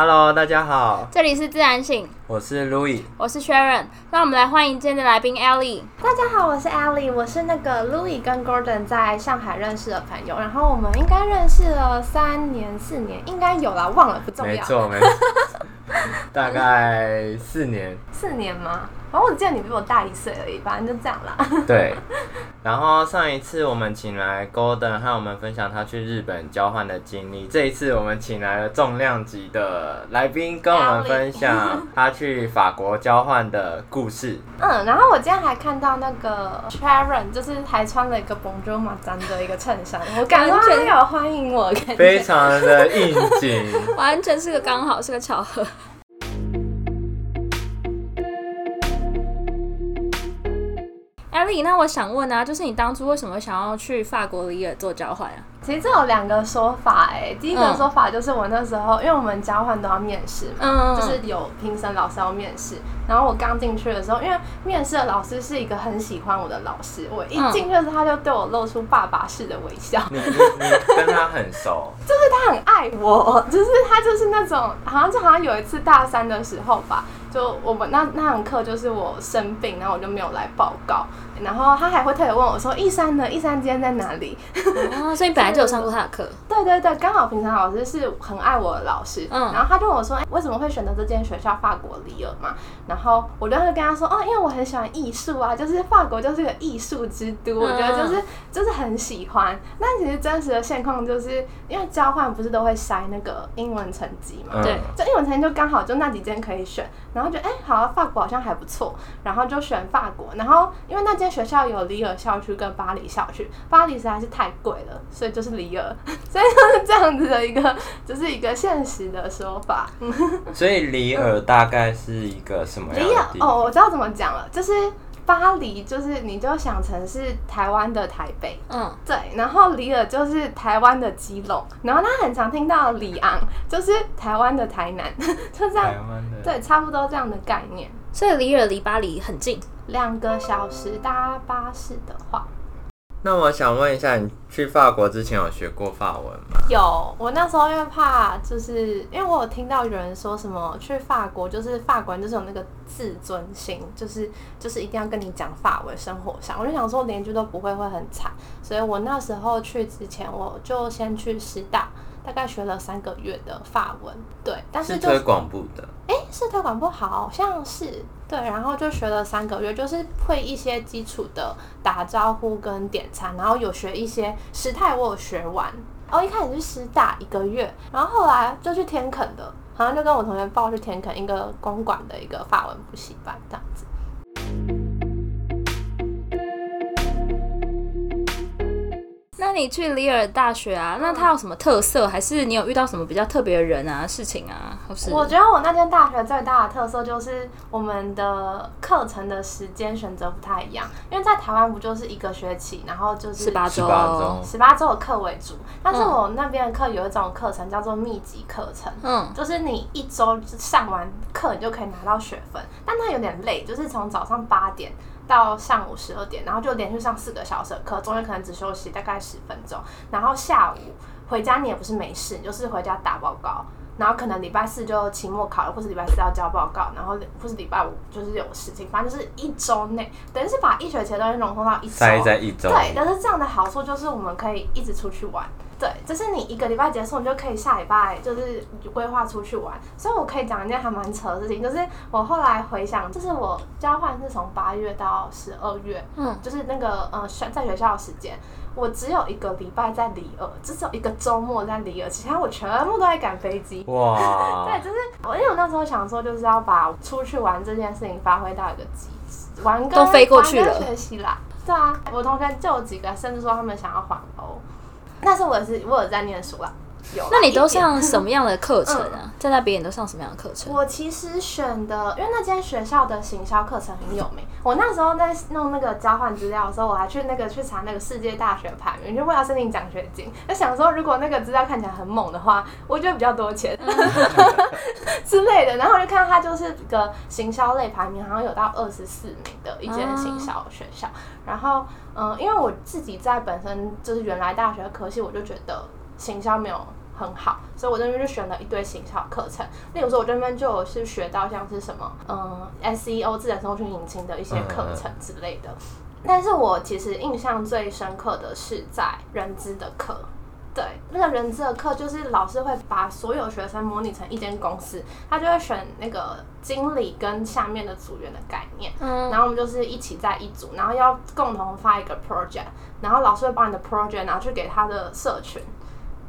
Hello，大家好，这里是自然醒，我是 Louis，我是 Sharon，让我们来欢迎今天的来宾 Ellie。大家好，我是 Ellie，我是那个 Louis 跟 Gordon 在上海认识的朋友，然后我们应该认识了三年四年，应该有啦，忘了不重要。没错没错，大概四年，四年吗？然后我记得你比我大一岁而已，反正就这样啦。对。然后上一次我们请来 Golden 和我们分享他去日本交换的经历，这一次我们请来了重量级的来宾跟我们分享他去法国交换的故事。嗯，然后我今天还看到那个 Sharon，就是还穿了一个 Bonjour 马丹的一个衬衫，我感觉很有欢迎我，非常的应景，完全是个刚好，是个巧合。艾丽，那我想问啊，就是你当初为什么想要去法国里尔做交换啊？其实这有两个说法哎，第一个说法就是我那时候，因为我们交换都要面试嘛，嗯，就是有评审老师要面试，然后我刚进去的时候，因为面试的老师是一个很喜欢我的老师，我一进去的时候他就对我露出爸爸式的微笑。你 你你跟他很熟？就是他很爱我，就是他就是那种，好像就好像有一次大三的时候吧。就我们那那堂课就是我生病，然后我就没有来报告，然后他还会特别问我说：“一山呢？一山今天在哪里？” 哦，所以你本来就有上过他的课。对对对，刚好平常老师是很爱我的老师，嗯，然后他就问我说：“哎，为什么会选择这间学校法国里尔嘛？”然后我就会跟他说：“哦，因为我很喜欢艺术啊，就是法国就是个艺术之都，我觉得就是就是很喜欢。但其实真实的现况就是因为交换不是都会筛那个英文成绩嘛？对，就英文成绩就刚好就那几间可以选。”然后觉得哎，好，法国好像还不错，然后就选法国。然后因为那间学校有里尔校区跟巴黎校区，巴黎实在是太贵了，所以就是里尔，所以就是这样子的一个，就是一个现实的说法。所以里尔大概是一个什么样的地？哦，我知道怎么讲了，就是。巴黎就是你就想成是台湾的台北，嗯，对，然后里尔就是台湾的基隆，然后他很常听到里昂就是台湾的台南，就这样，对，差不多这样的概念。所以里尔离巴黎很近，两个小时搭巴士的话。那我想问一下，你去法国之前有学过法文吗？有，我那时候因为怕，就是因为我有听到有人说什么去法国就是法国人就是有那个自尊心，就是就是一定要跟你讲法文，生活上我就想说连句都不会会很惨，所以我那时候去之前我就先去师大。大概学了三个月的法文，对，但是推广部的，哎，是推广部，好像是对，然后就学了三个月，就是会一些基础的打招呼跟点餐，然后有学一些时态，我有学完。哦，一开始是师大一个月，然后后来就去天肯的，好像就跟我同学报去天肯一个公馆的一个法文补习班这样子。你去里尔大学啊？那它有什么特色？还是你有遇到什么比较特别的人啊、事情啊？或是我觉得我那间大学最大的特色就是我们的课程的时间选择不太一样。因为在台湾不就是一个学期，然后就是十八周，十八周的课为主。但是我那边的课有一种课程叫做密集课程，嗯，就是你一周上完课，你就可以拿到学分，但它有点累，就是从早上八点。到上午十二点，然后就连续上四个小时的课，中间可能只休息大概十分钟。然后下午回家你也不是没事，你就是回家打报告。然后可能礼拜四就期末考了，或是礼拜四要交报告，然后或是礼拜五就是有事情，反正就是一周内，等于是把一学期的东西融通到一周。塞在一周。对，但是这样的好处就是我们可以一直出去玩。对，就是你一个礼拜结束，你就可以下礼拜就是规划出去玩。所以我可以讲一件还蛮扯的事情，就是我后来回想，就是我交换是从八月到十二月，嗯，就是那个呃学在学校的时间，我只有一个礼拜在里尔，只有一个周末在里尔，其他我全部都在赶飞机。哇！对，就是我因为我那时候想说，就是要把出去玩这件事情发挥到一个极致，玩跟飞过去了，学习啦。对啊，我同学就有几个，甚至说他们想要环欧。那是我是我有在念书啊。有。那你都上什么样的课程啊？在那边你都上什么样的课程？我其实选的，因为那间学校的行销课程很有名。我那时候在弄那个交换资料的时候，我还去那个去查那个世界大学排名，就为了申请奖学金。就想说，如果那个资料看起来很猛的话，我觉得比较多钱 之类的。然后我就看它就是个行销类排名，好像有到二十四名的一间行销学校。然后，嗯，因为我自己在本身就是原来大学科系，我就觉得行销没有。很好，所以我这边就选了一堆行销课程。例如说，我这边就有是学到像是什么，嗯，SEO 自然搜寻引擎的一些课程之类的。但是我其实印象最深刻的是在人资的课。对，那个人资的课就是老师会把所有学生模拟成一间公司，他就会选那个经理跟下面的组员的概念，嗯，然后我们就是一起在一组，然后要共同发一个 project，然后老师会把你的 project 拿去给他的社群。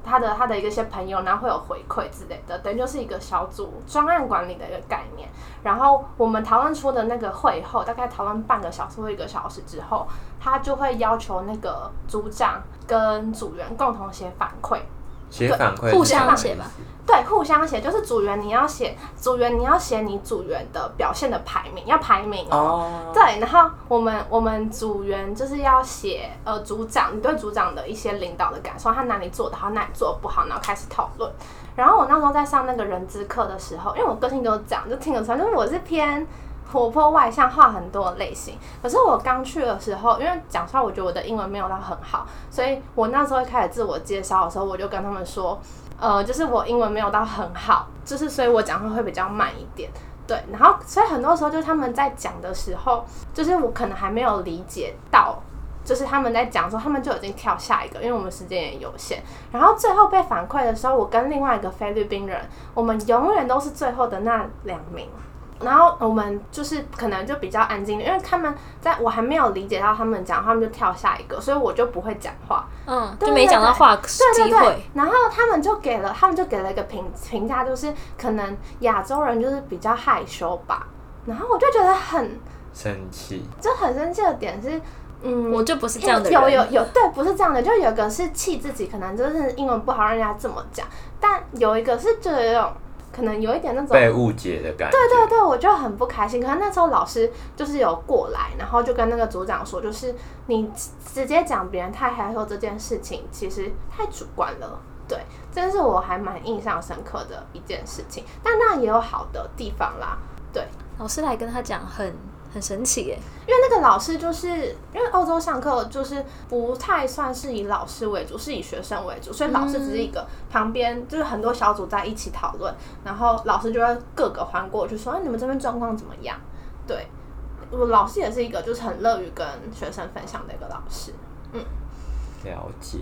他的他的一些朋友，然后会有回馈之类的，等于就是一个小组专案管理的一个概念。然后我们讨论出的那个会后，大概讨论半个小时或一个小时之后，他就会要求那个组长跟组员共同写反馈。写反馈，互相写吧。对，互相写，就是组员你要写，组员你要写你组员的表现的排名，要排名哦。对，然后我们我们组员就是要写，呃，组长你对组长的一些领导的感受，他哪里做的好，哪里做的不好，然后开始讨论。然后我那时候在上那个人资课的时候，因为我个性就是这样，就听得出来，就是我是偏。活泼外向、话很多的类型，可是我刚去的时候，因为讲出来，我觉得我的英文没有到很好，所以我那时候一开始自我介绍的时候，我就跟他们说，呃，就是我英文没有到很好，就是所以我讲话会比较慢一点，对，然后所以很多时候就是他们在讲的时候，就是我可能还没有理解到，就是他们在讲的时候，他们就已经跳下一个，因为我们时间也有限，然后最后被反馈的时候，我跟另外一个菲律宾人，我们永远都是最后的那两名。然后我们就是可能就比较安静，因为他们在我还没有理解到他们讲，他们就跳下一个，所以我就不会讲话，嗯，就没讲到话机会。然后他们就给了，他们就给了一个评评价，就是可能亚洲人就是比较害羞吧。然后我就觉得很生气，就很生气的点是，嗯，我就不是这样的人，有有有，对，不是这样的，就有个是气自己，可能就是英文不好，让人家这么讲，但有一个是这种。可能有一点那种被误解的感觉。对对对，我就很不开心。可能那时候老师就是有过来，然后就跟那个组长说，就是你直接讲别人太害羞这件事情，其实太主观了。对，真是我还蛮印象深刻的一件事情。但那也有好的地方啦。对，老师来跟他讲很。很神奇耶，因为那个老师就是因为欧洲上课就是不太算是以老师为主，是以学生为主，所以老师只是一个旁边就是很多小组在一起讨论，然后老师就会各个环过去说：“哎，你们这边状况怎么样？”对，我老师也是一个就是很乐于跟学生分享的一个老师。嗯，了解。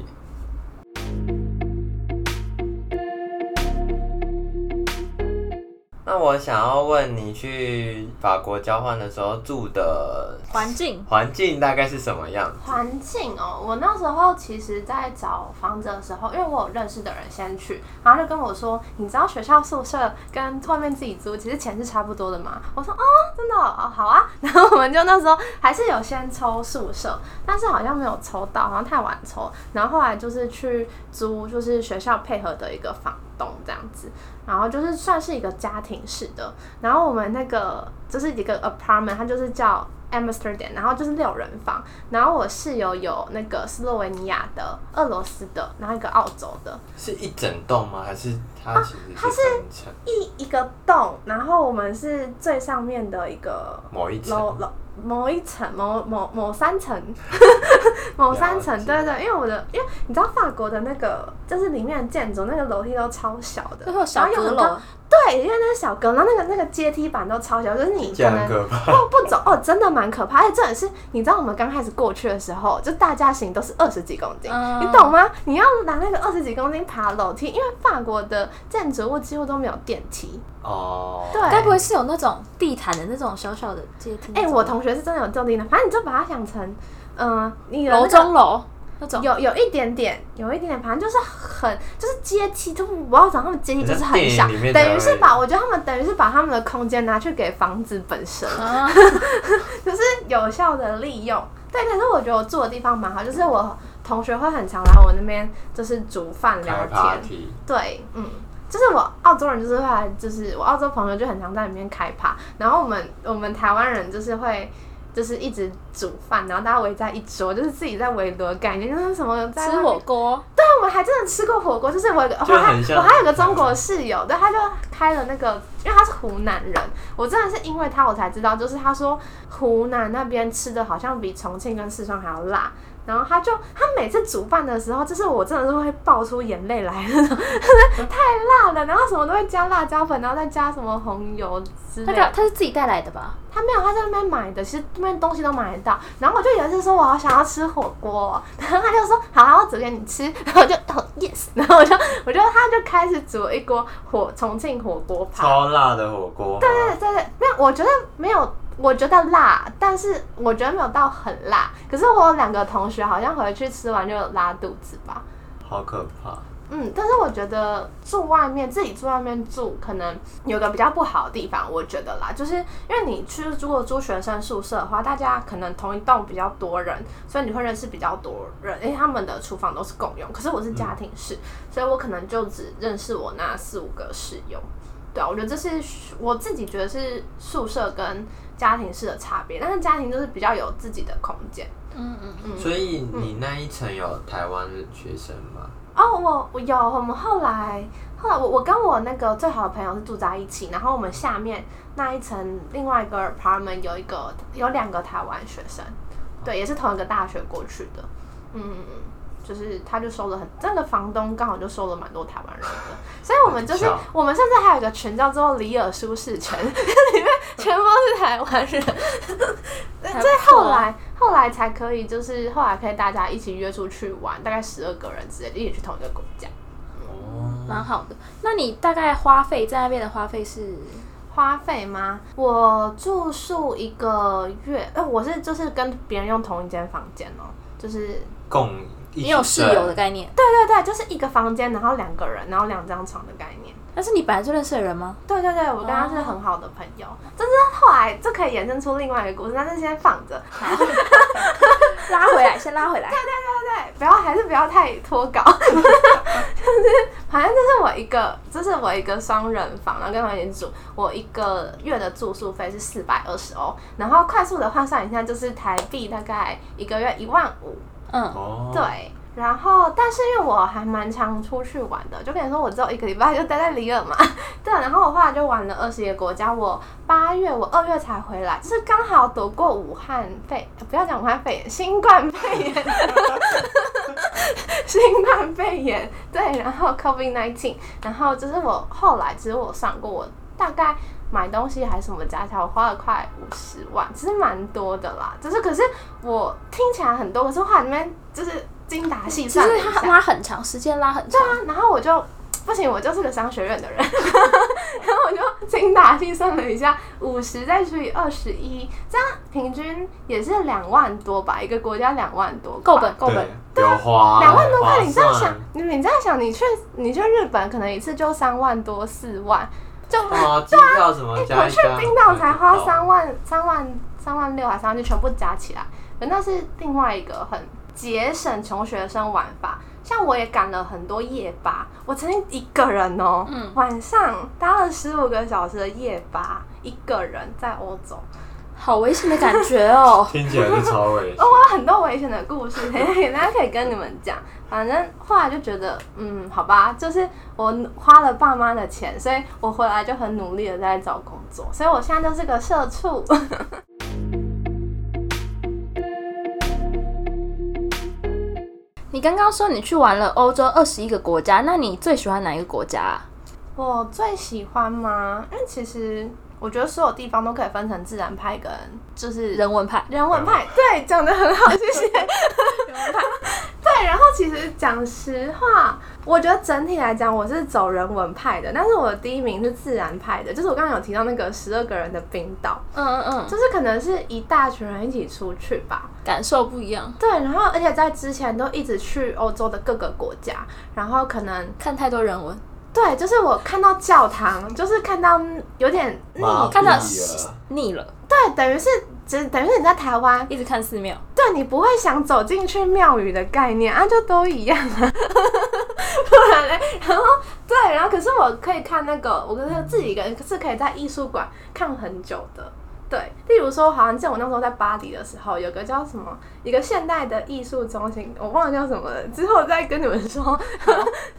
那我想要问你，去法国交换的时候住的环境，环境大概是什么样？环境哦，我那时候其实，在找房子的时候，因为我有认识的人先去，然后就跟我说，你知道学校宿舍跟外面自己租，其实钱是差不多的嘛？我说哦，真的哦，好啊。然后我们就那时候还是有先抽宿舍，但是好像没有抽到，好像太晚抽。然后后来就是去租，就是学校配合的一个房东这样子。然后就是算是一个家庭式的，然后我们那个就是一个 apartment，它就是叫 Amsterdam，然后就是六人房，然后我室友有那个斯洛维尼亚的、俄罗斯的，然后一个澳洲的，是一整栋吗？还是它其实它是一一个栋，然后我们是最上面的一个某一层。某一层，某某某三层，某三层，对对，因为我的，因为你知道法国的那个，就是里面的建筑，那个楼梯都超小的，然后小阁楼，对，因为那是小阁，然后那个那个阶梯板都超小，就是你可能不不走哦，真的蛮可怕。而且这也是，你知道我们刚开始过去的时候，就大家行都是二十几公斤，你懂吗？你要拿那个二十几公斤爬楼梯，因为法国的建筑物几乎都没有电梯。哦，对，该不会是有那种地毯的那种小小的阶梯？哎，我同学是真的有种地毯，反正你就把它想成，嗯，你楼中楼那种，有有一点点，有一点点，反正就是很就是阶梯，就不要讲他们阶梯就是很小，等于是把我觉得他们等于是把他们的空间拿去给房子本身，就是有效的利用。对，可是我觉得我住的地方蛮好，就是我同学会很常来我那边，就是煮饭聊天。对，嗯。就是我澳洲人，就是会来，就是我澳洲朋友就很常在里面开趴，然后我们我们台湾人就是会就是一直煮饭，然后大家围在一桌，就是自己在围炉的概念，就是什么吃火锅。对，我们还真的吃过火锅，就是我我还我还有个中国室友，对，他就开了那个，因为他是湖南人，我真的是因为他我才知道，就是他说湖南那边吃的好像比重庆跟四川还要辣。然后他就他每次煮饭的时候，就是我真的是会爆出眼泪来那种，太辣了，然后什么都会加辣椒粉，然后再加什么红油之类。他他是自己带来的吧？他没有，他在那边买的，其实那边东西都买得到。然后我就有一次说我好想要吃火锅，然后他就说好，我煮给你吃。然后我就哦 yes，然后我就我就他就开始煮一锅火重庆火锅泡，超辣的火锅。对对对对，没有，我觉得没有。我觉得辣，但是我觉得没有到很辣。可是我有两个同学好像回去吃完就拉肚子吧，好可怕。嗯，但是我觉得住外面，自己住外面住，可能有个比较不好的地方，我觉得啦，就是因为你去如果住学生宿舍的话，大家可能同一栋比较多人，所以你会认识比较多人，因为他们的厨房都是共用。可是我是家庭式，所以我可能就只认识我那四五个室友。对啊，我觉得这是我自己觉得是宿舍跟。家庭式的差别，但是家庭就是比较有自己的空间。嗯嗯嗯。所以你那一层有台湾学生吗？哦，我我有。我们后来后来，我我跟我那个最好的朋友是住在一起，然后我们下面那一层另外一个 apartment 有一个有两个台湾学生，对，也是同一个大学过去的。嗯嗯嗯。就是他，就收了很这个房东刚好就收了蛮多台湾人的，所以我们就是我们甚至还有一个群叫做里尔舒适圈，里面全部都是台湾人。所以后来后来才可以，就是后来可以大家一起约出去玩，大概十二个人之类，一起去同一个国家。哦，蛮好的。那你大概花费在那边的花费是花费吗？我住宿一个月，哎，我是就是跟别人用同一间房间哦，就是共。你有室友的概念？对对对，就是一个房间，然后两个人，然后两张床的概念。但是你本来就认识的人吗？对对对，我跟他是很好的朋友。但是后来这可以衍生出另外一个故事，但是先放着。拉回来，先拉回来。对对对对，不要还是不要太脱稿。就是反正就是我一个，这是我一个双人房，然后跟朋友住。我一个月的住宿费是四百二十欧，然后快速的换算一下，就是台币大概一个月一万五。嗯，对，然后但是因为我还蛮常出去玩的，就跟你说我只有一个礼拜就待在里尔嘛，对，然后我后来就玩了二十个国家，我八月我二月才回来，就是刚好躲过武汉肺，不要讲武汉肺炎，新冠肺炎，新冠肺炎，对，然后 COVID nineteen，然后就是我后来其实我上过，我大概。买东西还是什么加起来，我花了快五十万，其实蛮多的啦。就是，可是我听起来很多，可是话里面就是精打细算，就是拉很长时间，拉很长。对啊，然后我就不行，我就是个商学院的人，然后我就精打细算了一下，五十再除以二十一，这样平均也是两万多吧？一个国家两万多，够本够本，对啊两万多块。你这样想，你你这样想，你去你去日本可能一次就三万多四万。就对啊，我去冰岛才花三万三万三万六还三万就全部加起来，可那是另外一个很节省穷学生玩法。像我也赶了很多夜巴，我曾经一个人哦，晚上搭了十五个小时的夜巴，一个人在欧洲。好危险的感觉哦！听起来就超危险。我有很多危险的故事，大家可以跟你们讲。反正后来就觉得，嗯，好吧，就是我花了爸妈的钱，所以我回来就很努力的在找工作，所以我现在就是个社畜。你刚刚说你去玩了欧洲二十一个国家，那你最喜欢哪一个国家？我最喜欢吗？因为其实。我觉得所有地方都可以分成自然派跟就是人文派。人文派，对，讲的很好，谢谢。人文派，对。然后其实讲实话，我觉得整体来讲，我是走人文派的，但是我的第一名是自然派的，就是我刚刚有提到那个十二个人的冰岛。嗯嗯嗯。就是可能是一大群人一起出去吧，感受不一样。对，然后而且在之前都一直去欧洲的各个国家，然后可能看太多人文。对，就是我看到教堂，就是看到有点腻，看到腻了。对，等于是，只等于是你在台湾一直看寺庙，对你不会想走进去庙宇的概念啊，就都一样啊。不然嘞，然后对，然后可是我可以看那个，我跟自己一个人是可以在艺术馆看很久的。对，例如说，好像记得我那时候在巴黎的时候，有个叫什么一个现代的艺术中心，我忘了叫什么了，之后再跟你们说。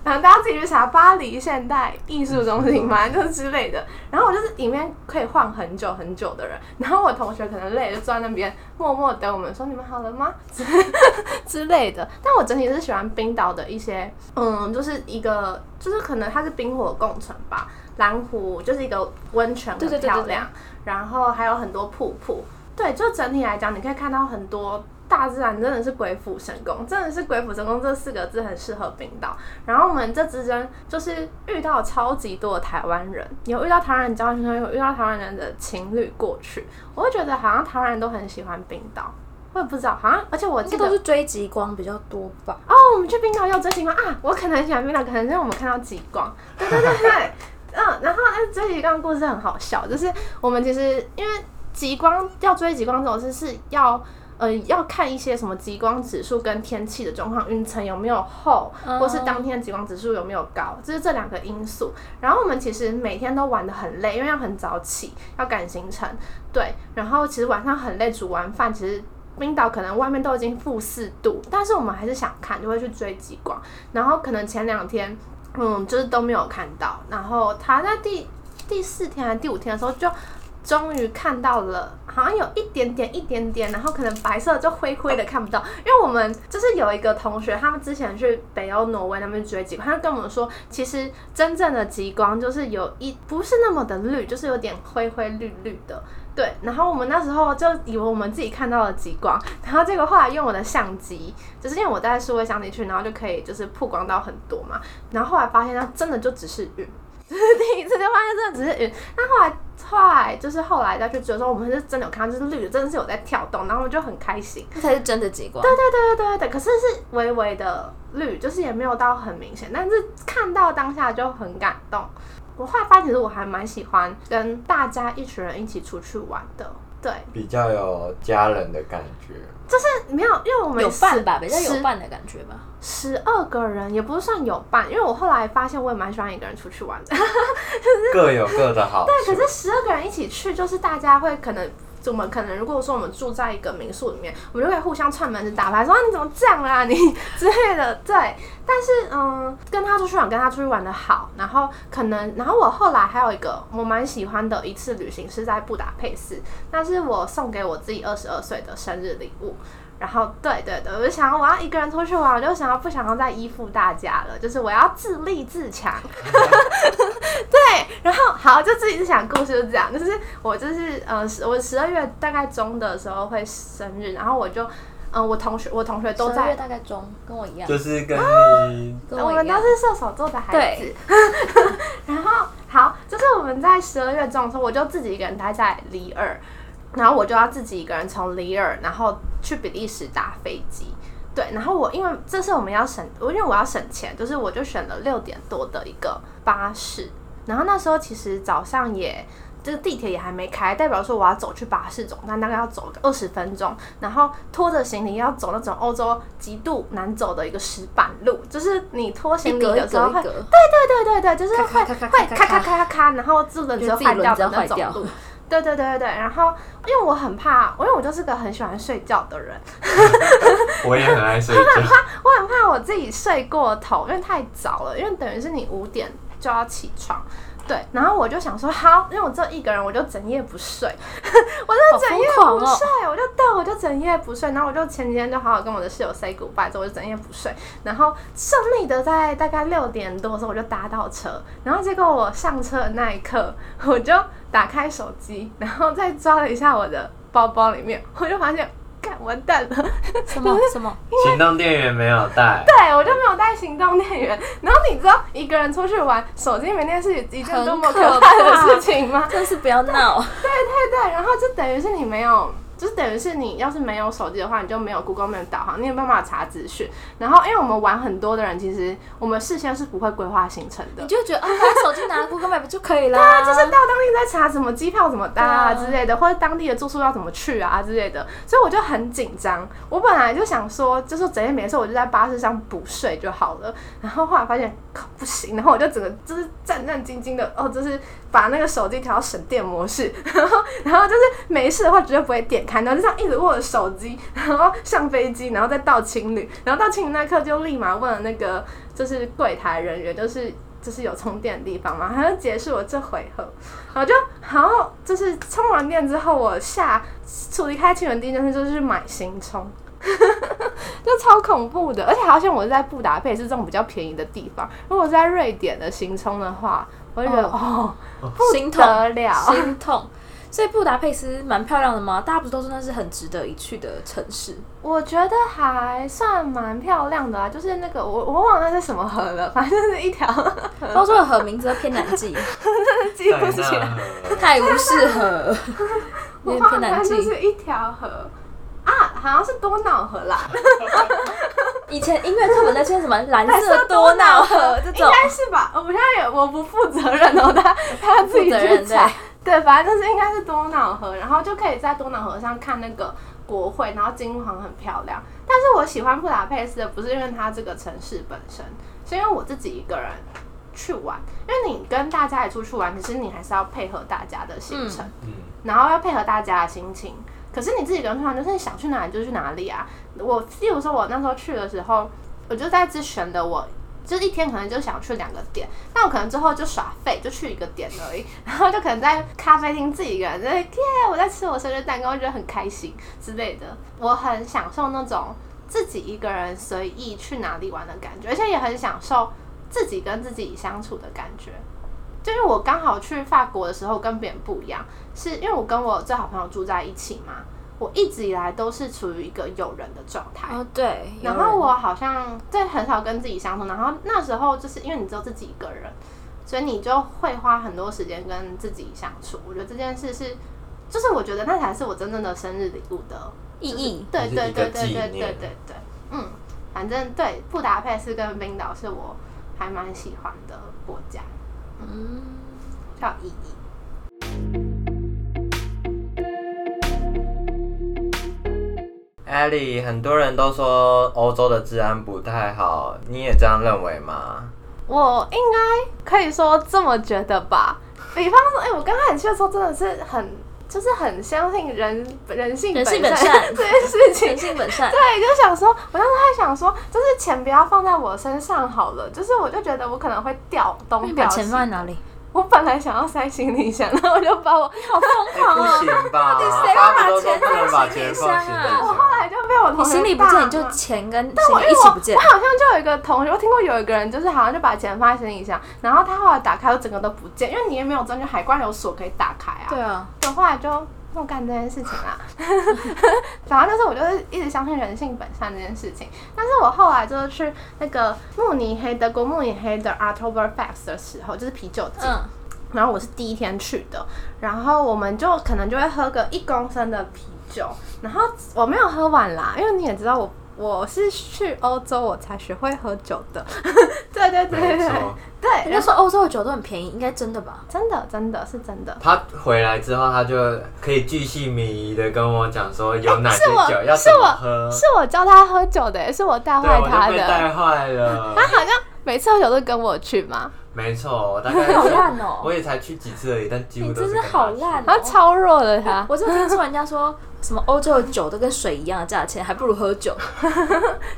反正 大家自己去查巴黎现代艺术中心嘛，就是之类的。然后我就是里面可以晃很久很久的人。然后我同学可能累，就坐在那边默默等我们说你们好了吗 之类的。但我整体是喜欢冰岛的一些，嗯，就是一个就是可能它是冰火共存吧。蓝湖就是一个温泉，很漂亮。然后还有很多瀑布，对，就整体来讲，你可以看到很多大自然，真的是鬼斧神工，真的是鬼斧神工这四个字很适合冰岛。然后我们这之间就是遇到超级多的台湾人，有遇到台湾人交换生，有遇到台湾人的情侣过去，我会觉得好像台湾人都很喜欢冰岛，我也不知道，好像而且我记得都是追极光比较多吧。哦，我们去冰岛要追极光啊，我可能很喜欢冰岛，可能是因为我们看到极光，对对对对。嗯，然后哎，追极光的故事很好笑，就是我们其实因为极光要追极光这种事是要呃要看一些什么极光指数跟天气的状况，云层有没有厚，或是当天极光指数有没有高，就是这两个因素。然后我们其实每天都玩的很累，因为要很早起，要赶行程，对。然后其实晚上很累，煮完饭其实冰岛可能外面都已经负四度，但是我们还是想看，就会去追极光。然后可能前两天。嗯，就是都没有看到，然后他在第第四天还是第五天的时候，就终于看到了，好像有一点点、一点点，然后可能白色就灰灰的看不到。因为我们就是有一个同学，他们之前去北欧挪威那边追极光，他跟我们说，其实真正的极光就是有一不是那么的绿，就是有点灰灰绿绿的。对，然后我们那时候就以为我们自己看到了极光，然后结果后来用我的相机，就是因为我带数位相机去，然后就可以就是曝光到很多嘛，然后后来发现它真的就只是云，就 是第一次就发现真的只是云。那后来后来就是后来再去追的时候，我们是真的有看到，就是绿的，真的是有在跳动，然后我们就很开心，这才是真的极光。对对对对对对，可是是微微的绿，就是也没有到很明显，但是看到当下就很感动。我后来发现，其实我还蛮喜欢跟大家一群人一起出去玩的，对，比较有家人的感觉。就是没有，因为我们有伴吧，比较有伴的感觉吧。十二个人也不是算有伴，因为我后来发现我也蛮喜欢一个人出去玩的，各有各的好。对，可是十二个人一起去，就是大家会可能。我们可能如果说我们住在一个民宿里面，我们就可以互相串门子打牌，说你怎么这样啊你之类的。对，但是嗯，跟他出去玩，跟他出去玩的好，然后可能，然后我后来还有一个我蛮喜欢的一次旅行是在布达佩斯，那是我送给我自己二十二岁的生日礼物。然后，对对对，我就想我要一个人出去玩，我就想要不想要再依附大家了，就是我要自立自强。对，然后好，就自己讲故事就这样，就是我就是呃，我十二月大概中的时候会生日，然后我就嗯，我同学我同学都在大概中，跟我一样，就是跟你，我们都是射手座的孩子。然后好，就是我们在十二月中的时候，我就自己一个人待在里尔。然后我就要自己一个人从里尔，然后去比利时搭飞机。对，然后我因为这次我们要省，我因为我要省钱，就是我就选了六点多的一个巴士。然后那时候其实早上也，这个地铁也还没开，代表说我要走去巴士总站，大概要走个二十分钟。然后拖着行李要走那种欧洲极度难走的一个石板路，就是你拖行李的时候会，对对对对对，就是会会咔咔咔咔咔，然后自轮车坏掉的那种路。对对对对对，然后因为我很怕，因为我就是个很喜欢睡觉的人，我也很爱睡觉。我很怕，我很怕我自己睡过头，因为太早了，因为等于是你五点就要起床。对，然后我就想说，好，因为我只有一个人，我就整夜不睡，我就整夜不睡，我就对，我就整夜不睡。然后我就前几天就好好跟我的室友 say goodbye，之后我就整夜不睡。然后顺利的在大概六点多的时候，我就搭到车。然后结果我上车的那一刻，我就打开手机，然后再抓了一下我的包包里面，我就发现。完蛋了！什么 什么？行动电源没有带。对，我就没有带行动电源。然后你知道一个人出去玩，手机没电是一件多么可怕的事情吗？真是不要闹。对对对，然后就等于是你没有，就是等于是你要是没有手机的话，你就没有 Google Map 导航，你有办法查资讯。然后因为我们玩很多的人，其实我们事先是不会规划行程的，你就觉得啊，把手机拿 Google Map 就可以了。对啊，就是到当地再查什么机票怎么搭啊之类的，或者当地的住宿要怎么去啊之类的。所以我就很紧张。我本来就想说，就是整天没事，我就在巴士上补睡就好了。然后后来发现不行，然后我就整个就是战战兢兢的哦，就是把那个手机调到省电模式，然后然后就是没事的话绝对不会点开，然后就这样一直握着手机，然后上飞机，然后再到青旅，然后到青旅那刻就立马问了那个就是柜台人员，就是就是有充电的地方嘛，他就结束了这回合，然后就然后就是充完电之后，我下出离开青旅第一件事就是买新充。就超恐怖的，而且好像我是在布达佩斯这种比较便宜的地方。如果是在瑞典的行充的话，我就觉得哦，心痛了，心痛。所以布达佩斯蛮漂亮的吗？大家不是都说那是很值得一去的城市？我觉得还算蛮漂亮的啊，就是那个我我忘了那是什么河了，反正是一条欧洲的河名字都偏难记，记不起来，泰晤士河，偏难记，是一条河。啊，好像是多瑙河啦。以前音乐课本在些什么蓝色多瑙河 这种，应该是吧？我现在也我不负责任哦，他他自己去查。对，反正就是应该是多瑙河，然后就可以在多瑙河上看那个国会，然后金黄很漂亮。但是我喜欢布达佩斯的不是因为它这个城市本身，是因为我自己一个人去玩。因为你跟大家也出去玩，其实你还是要配合大家的行程，嗯，然后要配合大家的心情。可是你自己一个人去玩，就是想去哪里就去哪里啊。我例如说，我那时候去的时候，我就在自选的，我就一天可能就想去两个点，那我可能之后就耍废，就去一个点而已。然后就可能在咖啡厅自己一个人，在耶，我在吃我生日蛋糕，我觉得很开心之类的。我很享受那种自己一个人随意去哪里玩的感觉，而且也很享受自己跟自己相处的感觉。就是我刚好去法国的时候跟别人不一样，是因为我跟我最好朋友住在一起嘛，我一直以来都是处于一个有人的状态。哦，对。然后我好像在很少跟自己相处，然后那时候就是因为你只有自己一个人，所以你就会花很多时间跟自己相处。我觉得这件事是，就是我觉得那才是我真正的生日礼物的意义。对对对对对对对对，嗯，反正对布达佩斯跟冰岛是我还蛮喜欢的国家。嗯，有意义。艾莉，很多人都说欧洲的治安不太好，你也这样认为吗？我应该可以说这么觉得吧。比方说，哎，我刚开始去的时候真的是很，就是很相信人人性本善 这件事情。人性本善，对，就想说，我当时还想说，就是钱不要放在我身上好了，就是我就觉得我可能会掉东掉西。钱放在哪里？我本来想要塞行李箱，然后我就把我好疯狂啊！到底谁要把钱放行李箱啊？我后来就被我同学行李不见，就钱跟行李一起不见。我好像就有一个同学，我听过有一个人，就是好像就把钱放在行李箱，然后他后来打开，我整个都不见，因为你也没有证据，海关有锁可以打开啊。对啊，对后来就。我干这件事情啦，反正就是我就是一直相信人性本善这件事情。但是我后来就是去那个慕尼黑德国慕尼黑的 October Fest 的时候，就是啤酒节，然后我是第一天去的，然后我们就可能就会喝个一公升的啤酒，然后我没有喝完啦，因为你也知道我。我是去欧洲我才学会喝酒的，对对对对对。人家说欧洲的酒都很便宜，应该真的吧？真的真的是真的。他回来之后，他就可以巨细靡遗的跟我讲说有哪些酒要怎么喝。是我教他喝酒的，是我带坏他的。带坏了。他好像每次喝酒都跟我去嘛。没错，我大概 好烂哦！我也才去几次而已，但几乎都是。真的好烂，他超弱的他。我就听说人家说什么欧洲的酒都跟水一样的价钱，还不如喝酒。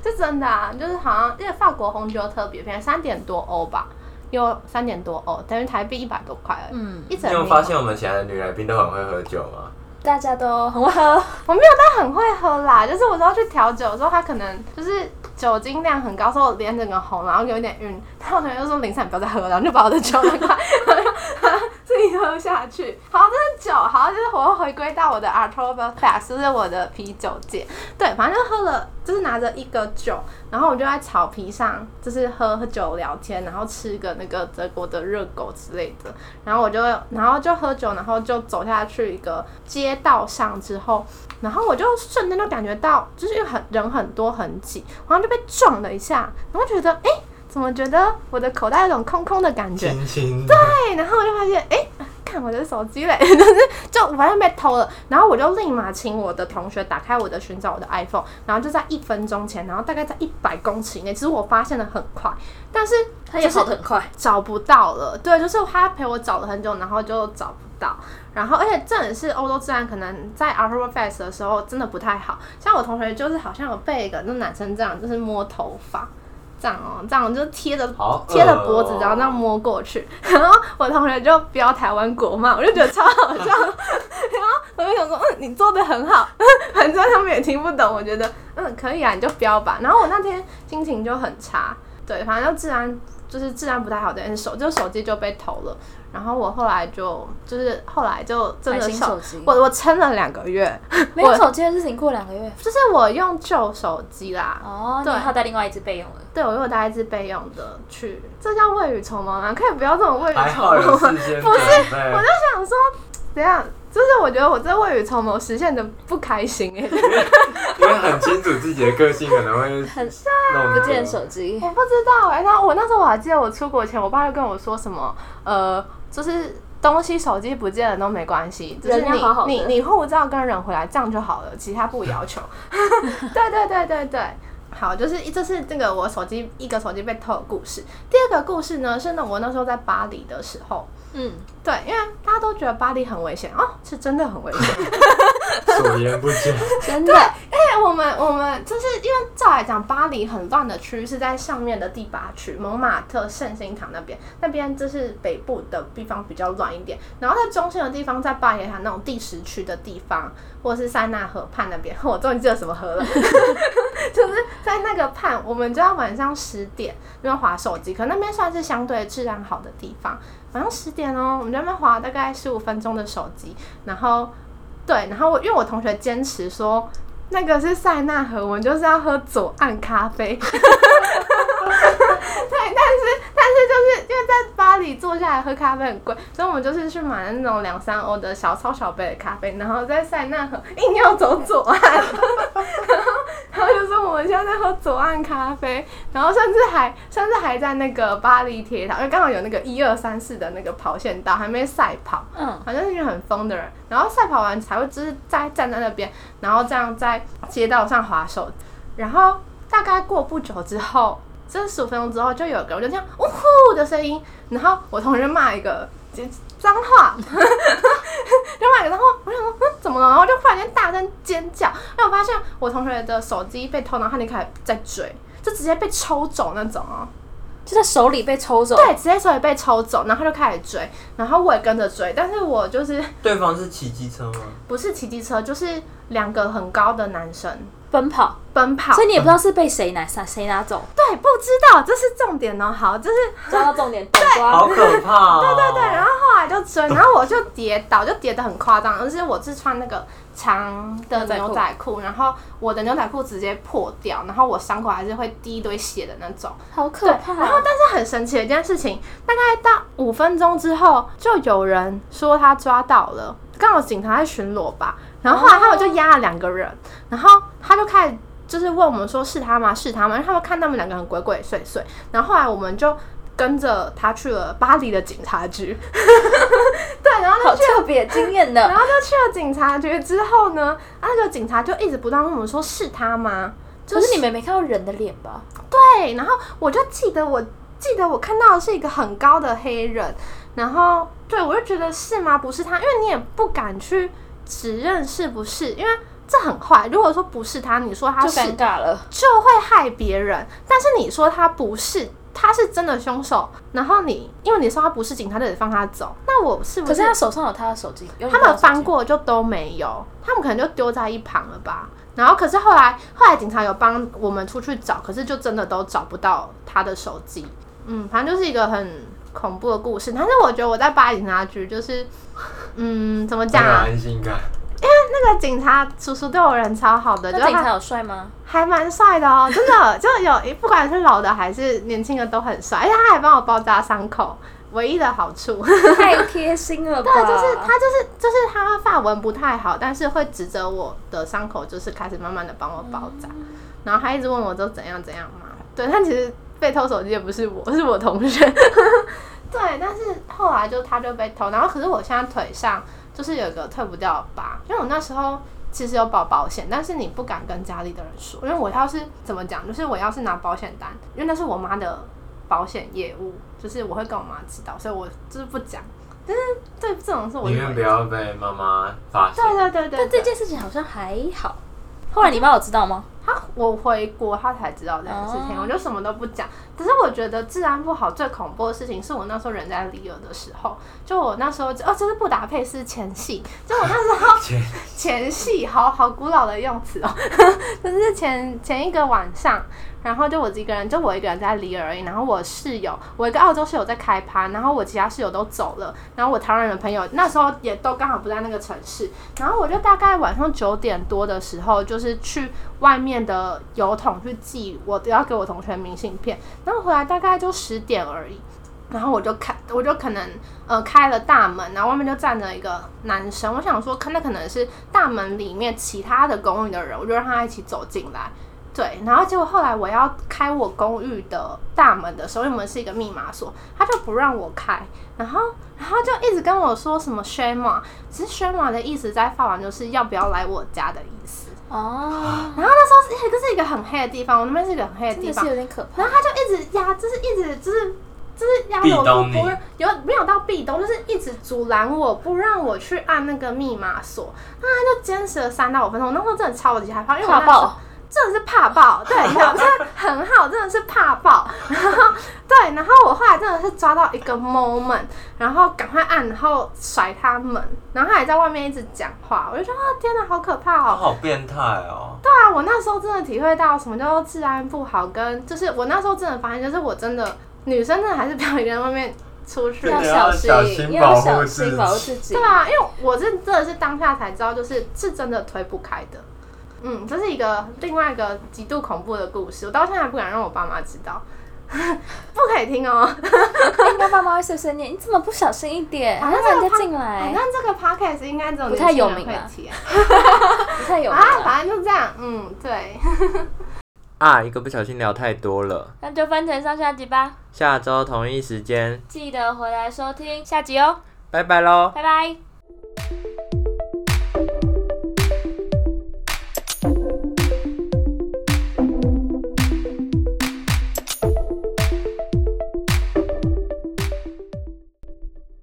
是真的啊，就是好像因为法国红酒特别便宜，三点多欧吧，有三点多哦，等于台币一百多块。嗯，一整。你有发现我们前来的女来宾都很会喝酒吗？大家都很会喝，我没有到很会喝啦，就是我说去调酒的时候，他可能就是。酒精量很高，所以我脸整个红，然后有点晕。然后同学就说：“林珊，不要再喝了。”然后就把我的酒拿过来，自己喝下去。好，这是酒，好，就是我回归到我的 October Fest，就是我的啤酒节。对，反正就喝了，就是拿着一个酒，然后我就在草皮上，就是喝喝酒聊天，然后吃个那个德国的热狗之类的。然后我就，然后就喝酒，然后就走下去一个街道上之后，然后我就瞬间就感觉到，就是很人很多很挤，然后就被撞了一下，然后觉得哎。怎么觉得我的口袋有种空空的感觉？对，然后我就发现，哎，看我的手机嘞，就是就发现被偷了。然后我就立马请我的同学打开我的寻找我的 iPhone，然后就在一分钟前，然后大概在一百公尺以内，其实我发现的很快，但是他也跑得很快，找不到了。对，就是他陪我找了很久，然后就找不到。然后，而且这也是欧洲治安，可能在 o c t o b e r Fest 的时候真的不太好。像我同学就是好像有被一个那男生这样，就是摸头发。这样哦，这样就贴着贴着脖子，然后这样摸过去，然后我同学就标台湾国骂，我就觉得超好笑，然后我就想说，嗯，你做的很好，反正他们也听不懂，我觉得，嗯，可以啊，你就标吧。然后我那天心情就很差，对，反正就自然就是质量不太好的，手就手机就被偷了。然后我后来就就是后来就真的手机我我撑了两个月，没有手机的事情过两个月，就是我用旧手机啦。哦，对，他带另外一只备用的。对，我又带一只备用的去，这叫未雨绸缪吗？可以不要这种未雨绸缪吗？不是，我就想说，怎样？就是我觉得我这未雨绸缪实现的不开心哎，因为很清楚自己的个性可能会很不见手机。我不知道哎，那我那时候我还记得我出国前，我爸就跟我说什么，呃，就是东西手机不见了都没关系，就是你你你护照跟人回来这样就好了，其他不要求。对对对对对。好，就是这是这个我手机一个手机被偷的故事。第二个故事呢，是呢我那时候在巴黎的时候，嗯，对，因为大家都觉得巴黎很危险哦，是真的很危险。所言不假，真的。因为我们我们就是因为照来讲，巴黎很乱的区域是在上面的第八区，蒙马特圣心堂那边，那边就是北部的地方比较乱一点。然后在中心的地方，在巴黎塔那种第十区的地方，或者是塞纳河畔那边，我终于记得什么河了，就是在那个畔，我们就要晚上十点因为划手机，可那边算是相对质量好的地方。晚上十点哦，我们在那边划大概十五分钟的手机，然后。对，然后我因为我同学坚持说那个是塞纳河，我们就是要喝左岸咖啡。对，但是但是就是因为在巴黎坐下来喝咖啡很贵，所以我们就是去买那种两三欧的小超小杯的咖啡，然后在塞纳河硬要走左岸。就说我们现在在喝左岸咖啡，然后甚至还甚至还在那个巴黎铁塔，因为刚好有那个一二三四的那个跑线道，还没赛跑，嗯，反正是一个很疯的人。然后赛跑完才会就是在站在那边，然后这样在街道上滑手。然后大概过不久之后，这十五分钟之后，就有个我就听呜呼的声音，然后我同学骂一个。脏话，另外一个脏话，我想说，嗯，怎么了？然后就忽然间大声尖叫，因为我发现我同学的手机被偷，然后他开始在追，就直接被抽走那种哦，就在手里被抽走，对，直接手里被抽走，然后他就开始追，然后我也跟着追，但是我就是对方是骑机车吗？不是骑机车，就是两个很高的男生。奔跑，奔跑，所以你也不知道是被谁拿啥，谁拿走？对，不知道，这是重点哦。好，这是抓到重点，对，好可怕。对对对，然后后来就追，然后我就跌倒，就跌得很夸张，而且我是穿那个长的牛仔裤，然后我的牛仔裤直接破掉，然后我伤口还是会滴一堆血的那种，好可怕。然后，但是很神奇的一件事情，大概到五分钟之后，就有人说他抓到了，刚好警察在巡逻吧。然后后来他们就压了两个人，然后他就开始就是问我们说是他吗？是他吗？因为他们看他们两个人鬼鬼祟祟。然后后来我们就跟着他去了巴黎的警察局。对，然后好特别惊艳的。然后就去了警察局之后呢，那个警察就一直不断问我们说是他吗？可是你们没看到人的脸吧？对，然后我就记得我记得我看到的是一个很高的黑人，然后对我就觉得是吗？不是他，因为你也不敢去。指认是不是？因为这很坏。如果说不是他，你说他是，就尴尬了，就会害别人。但是你说他不是，他是真的凶手。然后你，因为你说他不是警察，就得放他走。那我是不是？可是他手上有他的手机，他们翻过就都没有，他们可能就丢在一旁了吧。然后可是后来，后来警察有帮我们出去找，可是就真的都找不到他的手机。嗯，反正就是一个很。恐怖的故事，但是我觉得我在巴黎警察局就是，嗯，怎么讲啊？安心感。因为那个警察叔叔对我人超好的，就警察有帅吗？还蛮帅的哦，真的就有，不管是老的还是年轻的都很帅，而且他还帮我包扎伤口，唯一的好处。太贴心了吧？对，就是他，就是就是他发文不太好，但是会指着我的伤口，就是开始慢慢的帮我包扎，然后他一直问我都怎样怎样嘛。对，但其实被偷手机也不是我，是我同学。对，但是后来就他就被偷，然后可是我现在腿上。就是有一个退不掉的疤，因为我那时候其实有保保险，但是你不敢跟家里的人说，因为我要是怎么讲，就是我要是拿保险单，因为那是我妈的保险业务，就是我会跟我妈知道，所以我就是不讲。但是对这种事，我宁愿不要被妈妈发现。对对对对，但这件事情好像还好。后来你妈有知道吗？他我回国，他才知道这件事情，我就什么都不讲。可是我觉得治安不好最恐怖的事情是我那时候人在里尔的时候，就我那时候哦，这是布达佩斯前戏，就我那时候 前戏，好好古老的用词哦，就是前前一个晚上。然后就我一个人，就我一个人在里而已。然后我室友，我一个澳洲室友在开趴，然后我其他室友都走了。然后我台湾人的朋友那时候也都刚好不在那个城市。然后我就大概晚上九点多的时候，就是去外面面的邮筒去寄我要给我同学明信片。然后回来大概就十点而已。然后我就开，我就可能呃开了大门，然后外面就站着一个男生。我想说，可那可能是大门里面其他的公寓的人，我就让他一起走进来。对，然后结果后来我要开我公寓的大门的时候，因为门是一个密码锁，他就不让我开，然后然后就一直跟我说什么 shema，其实 shema 的意思在法文就是要不要来我家的意思。哦。然后那时候是这是一个很黑的地方，我那边是一个很黑的地方，是有点可怕。然后他就一直压，就是一直就是就是压我不有没有到壁咚，就是一直阻拦我不让我去按那个密码锁，那他就坚持了三到五分钟，那时候真的超级害怕，因为我那时候。真的是怕爆，对，表现很好，真的是怕爆。然 后对，然后我后来真的是抓到一个 moment，然后赶快按，然后甩他们，然后他还在外面一直讲话，我就说啊，天哪，好可怕哦，好变态哦。对啊，我那时候真的体会到什么叫做治安不好，跟就是我那时候真的发现，就是我真的女生真的还是不要一个人外面出去，要小心，要小心保护自己。对啊，因为我是真的是当下才知道，就是是真的推不开的。嗯，这是一个另外一个极度恐怖的故事，我到现在还不敢让我爸妈知道，不可以听哦。应该爸妈会碎碎念，你怎么不小心一点？好像人家进来，好像这个 podcast 应该这种不太有名啊，不太有名啊，反正就这样，嗯，对。啊，一个不小心聊太多了，那就分成上下集吧。下周同一时间记得回来收听下集哦。拜拜喽，拜拜。